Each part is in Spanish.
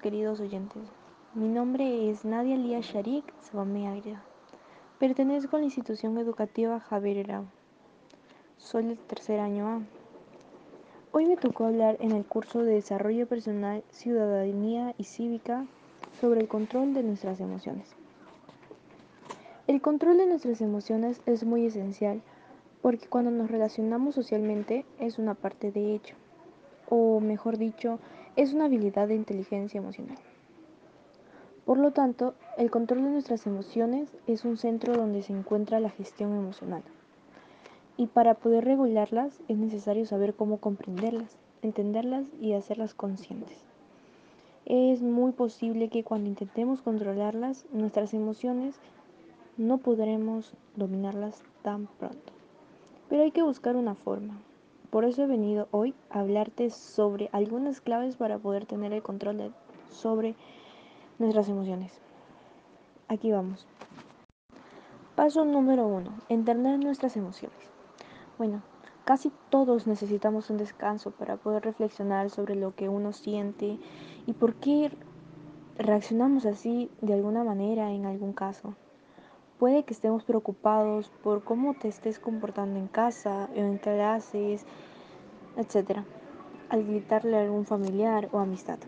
queridos oyentes. Mi nombre es Nadia Lía Sharik Sabamea Pertenezco a la institución educativa Javier Herao. Soy del tercer año A. Hoy me tocó hablar en el curso de Desarrollo Personal, Ciudadanía y Cívica sobre el control de nuestras emociones. El control de nuestras emociones es muy esencial porque cuando nos relacionamos socialmente es una parte de ello, o mejor dicho, es una habilidad de inteligencia emocional. Por lo tanto, el control de nuestras emociones es un centro donde se encuentra la gestión emocional. Y para poder regularlas es necesario saber cómo comprenderlas, entenderlas y hacerlas conscientes. Es muy posible que cuando intentemos controlarlas, nuestras emociones no podremos dominarlas tan pronto. Pero hay que buscar una forma. Por eso he venido hoy a hablarte sobre algunas claves para poder tener el control sobre nuestras emociones. Aquí vamos. Paso número uno. Entender nuestras emociones. Bueno, casi todos necesitamos un descanso para poder reflexionar sobre lo que uno siente y por qué reaccionamos así de alguna manera en algún caso. Puede que estemos preocupados por cómo te estés comportando en casa, en clases, etc. Al gritarle a algún familiar o amistad.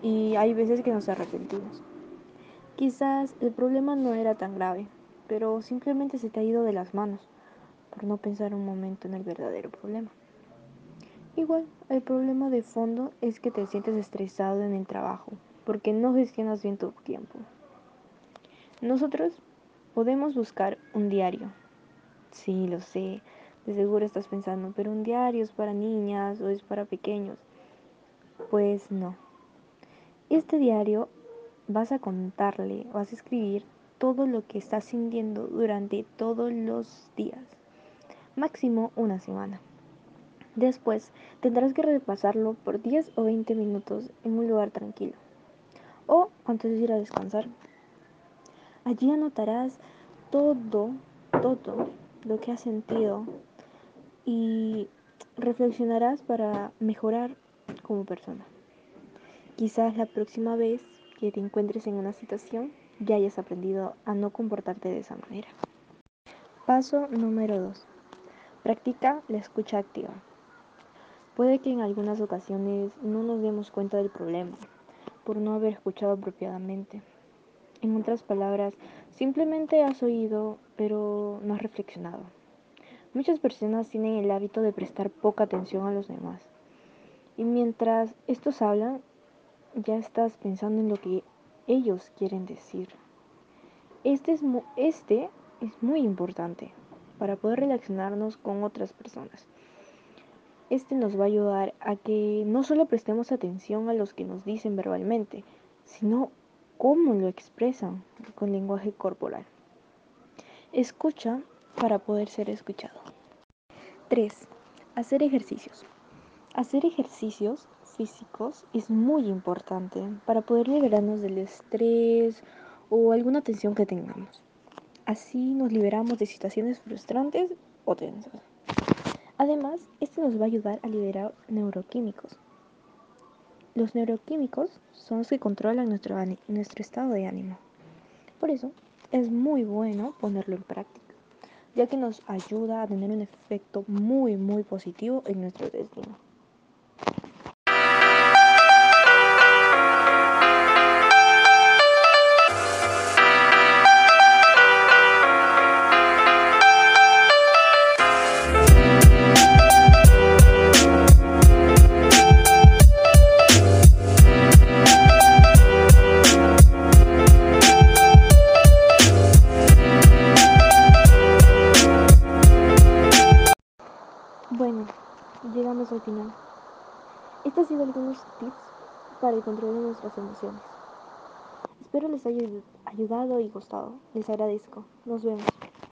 Y hay veces que nos arrepentimos. Quizás el problema no era tan grave, pero simplemente se te ha ido de las manos por no pensar un momento en el verdadero problema. Igual, el problema de fondo es que te sientes estresado en el trabajo porque no gestionas bien tu tiempo. Nosotros Podemos buscar un diario. Sí, lo sé. De seguro estás pensando, pero un diario es para niñas o es para pequeños. Pues no. Este diario vas a contarle, vas a escribir todo lo que estás sintiendo durante todos los días. Máximo una semana. Después tendrás que repasarlo por 10 o 20 minutos en un lugar tranquilo. O antes de ir a descansar. Allí anotarás todo, todo lo que has sentido y reflexionarás para mejorar como persona. Quizás la próxima vez que te encuentres en una situación ya hayas aprendido a no comportarte de esa manera. Paso número 2. Practica la escucha activa. Puede que en algunas ocasiones no nos demos cuenta del problema por no haber escuchado apropiadamente. En otras palabras, simplemente has oído, pero no has reflexionado. Muchas personas tienen el hábito de prestar poca atención a los demás. Y mientras estos hablan, ya estás pensando en lo que ellos quieren decir. Este es, este es muy importante para poder relacionarnos con otras personas. Este nos va a ayudar a que no solo prestemos atención a los que nos dicen verbalmente, sino cómo lo expresan con lenguaje corporal. Escucha para poder ser escuchado. 3. Hacer ejercicios. Hacer ejercicios físicos es muy importante para poder liberarnos del estrés o alguna tensión que tengamos. Así nos liberamos de situaciones frustrantes o tensas. Además, esto nos va a ayudar a liberar neuroquímicos, los neuroquímicos son los que controlan nuestro, nuestro estado de ánimo. Por eso es muy bueno ponerlo en práctica, ya que nos ayuda a tener un efecto muy, muy positivo en nuestro destino. Final. Estos han sido algunos tips para el control de nuestras emociones. Espero les haya ayudado y gustado. Les agradezco. Nos vemos.